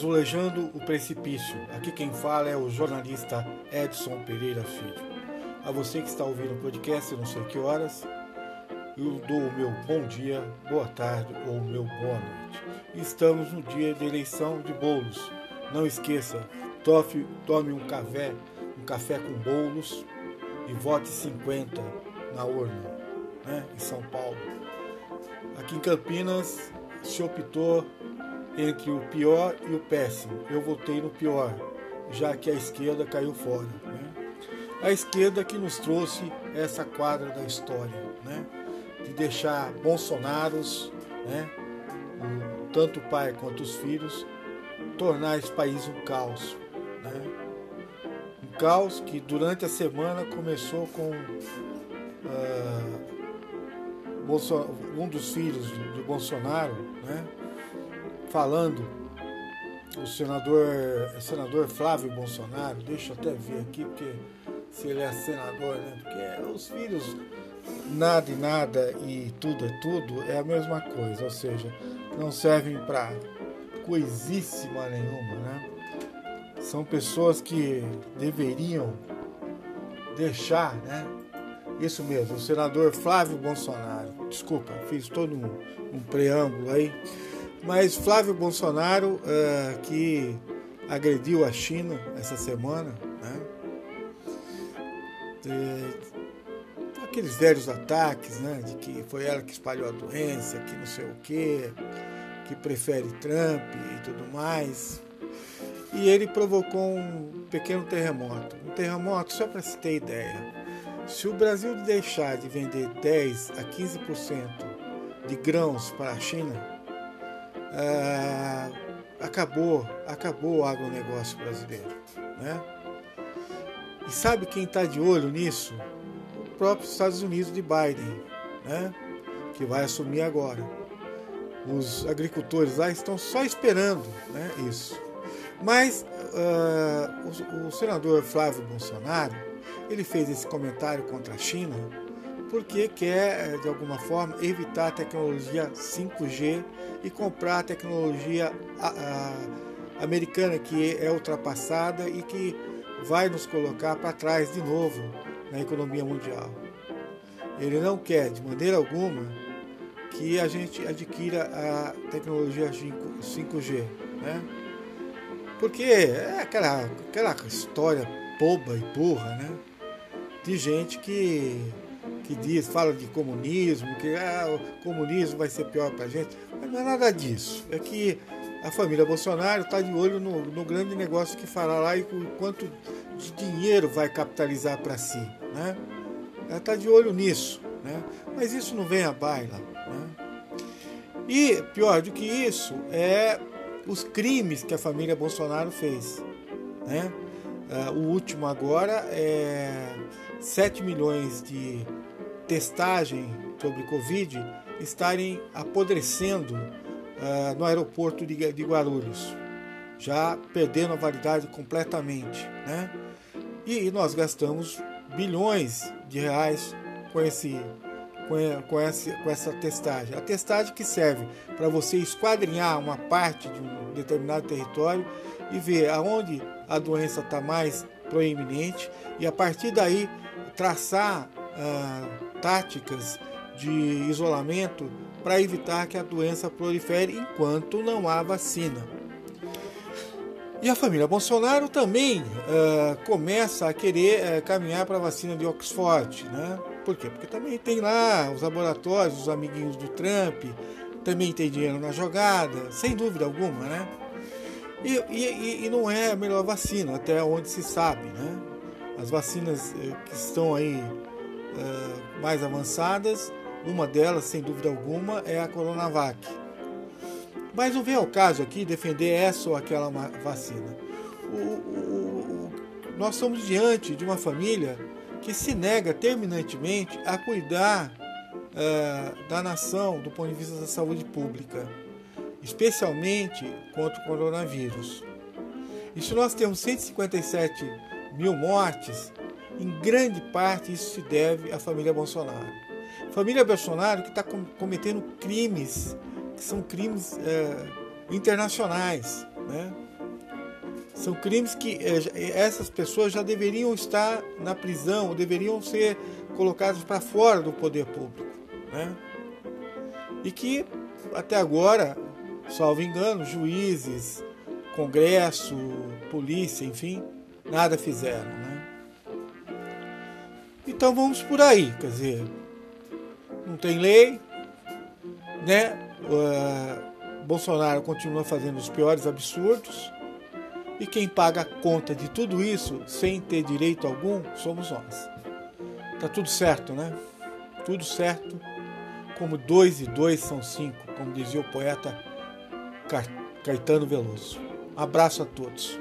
Azulejando o Precipício. Aqui quem fala é o jornalista Edson Pereira Filho. A você que está ouvindo o podcast, não sei que horas, eu dou o meu bom dia, boa tarde ou o meu boa noite. Estamos no dia de eleição de bolos. Não esqueça, tome, tome um café, um café com bolos e vote 50 na urna, né, em São Paulo. Aqui em Campinas se optou entre o pior e o péssimo. Eu votei no pior, já que a esquerda caiu fora. Né? A esquerda que nos trouxe essa quadra da história, né? de deixar Bolsonaros, né? tanto o pai quanto os filhos, tornar esse país um caos. Né? Um caos que durante a semana começou com uh, um dos filhos de Bolsonaro, né? Falando, o senador, senador Flávio Bolsonaro, deixa eu até ver aqui, porque se ele é senador, né? Porque os filhos, nada e nada e tudo é tudo, é a mesma coisa, ou seja, não servem para coisíssima nenhuma, né? São pessoas que deveriam deixar, né? Isso mesmo, o senador Flávio Bolsonaro. Desculpa, fiz todo um, um preâmbulo aí. Mas Flávio Bolsonaro, uh, que agrediu a China essa semana, né? De, aqueles velhos ataques, né? De que foi ela que espalhou a doença, que não sei o quê, que prefere Trump e tudo mais. E ele provocou um pequeno terremoto. Um terremoto, só para se ter ideia. Se o Brasil deixar de vender 10 a 15% de grãos para a China, ah, acabou, acabou o agronegócio brasileiro. Né? E sabe quem está de olho nisso? O próprio Estados Unidos de Biden, né? que vai assumir agora. Os agricultores lá estão só esperando né, isso. Mas uh, o, o senador Flávio Bolsonaro ele fez esse comentário contra a China porque quer, de alguma forma, evitar a tecnologia 5G e comprar a tecnologia a, a, americana que é ultrapassada e que vai nos colocar para trás de novo na economia mundial. Ele não quer, de maneira alguma, que a gente adquira a tecnologia 5G, né? Porque é aquela, aquela história boba e burra, né? De gente que, que diz, fala de comunismo, que ah, o comunismo vai ser pior para a gente. Mas não é nada disso. É que a família Bolsonaro está de olho no, no, grande negócio que fará lá e o quanto de dinheiro vai capitalizar para si. Né? Ela está de olho nisso. Né? Mas isso não vem à baila. Né? E pior do que isso é os crimes que a família Bolsonaro fez. Né? Uh, o último agora é 7 milhões de testagem sobre Covid estarem apodrecendo uh, no aeroporto de, de, Guarulhos, já perdendo a validade completamente. Né? E, e nós gastamos bilhões de reais com esse com, essa, com essa testagem. A testagem que serve para você esquadrinhar uma parte de um determinado território e ver aonde a doença está mais proeminente e a partir daí traçar ah, táticas de isolamento para evitar que a doença prolifere enquanto não há vacina. E a família Bolsonaro também uh, começa a querer uh, caminhar para a vacina de Oxford, né? Por quê? Porque também tem lá os laboratórios, os amiguinhos do Trump, também tem dinheiro na jogada, sem dúvida alguma, né? E, e, e não é a melhor vacina, até onde se sabe, né? As vacinas eh, que estão aí uh, mais avançadas, uma delas, sem dúvida alguma, é a Coronavac. Mas não vem ao caso aqui defender essa ou aquela vacina. O, o, o, nós estamos diante de uma família que se nega terminantemente a cuidar uh, da nação do ponto de vista da saúde pública, especialmente contra o coronavírus. E se nós temos 157 mil mortes, em grande parte isso se deve à família Bolsonaro. Família Bolsonaro que está cometendo crimes que são crimes uh, internacionais, né? São crimes que eh, essas pessoas já deveriam estar na prisão, deveriam ser colocadas para fora do poder público. Né? E que até agora, salvo engano, juízes, Congresso, polícia, enfim, nada fizeram. Né? Então vamos por aí, quer dizer, não tem lei, né? Uh, Bolsonaro continua fazendo os piores absurdos e quem paga a conta de tudo isso sem ter direito algum somos nós. Tá tudo certo, né? Tudo certo. Como dois e dois são cinco, como dizia o poeta Caetano Veloso. Abraço a todos.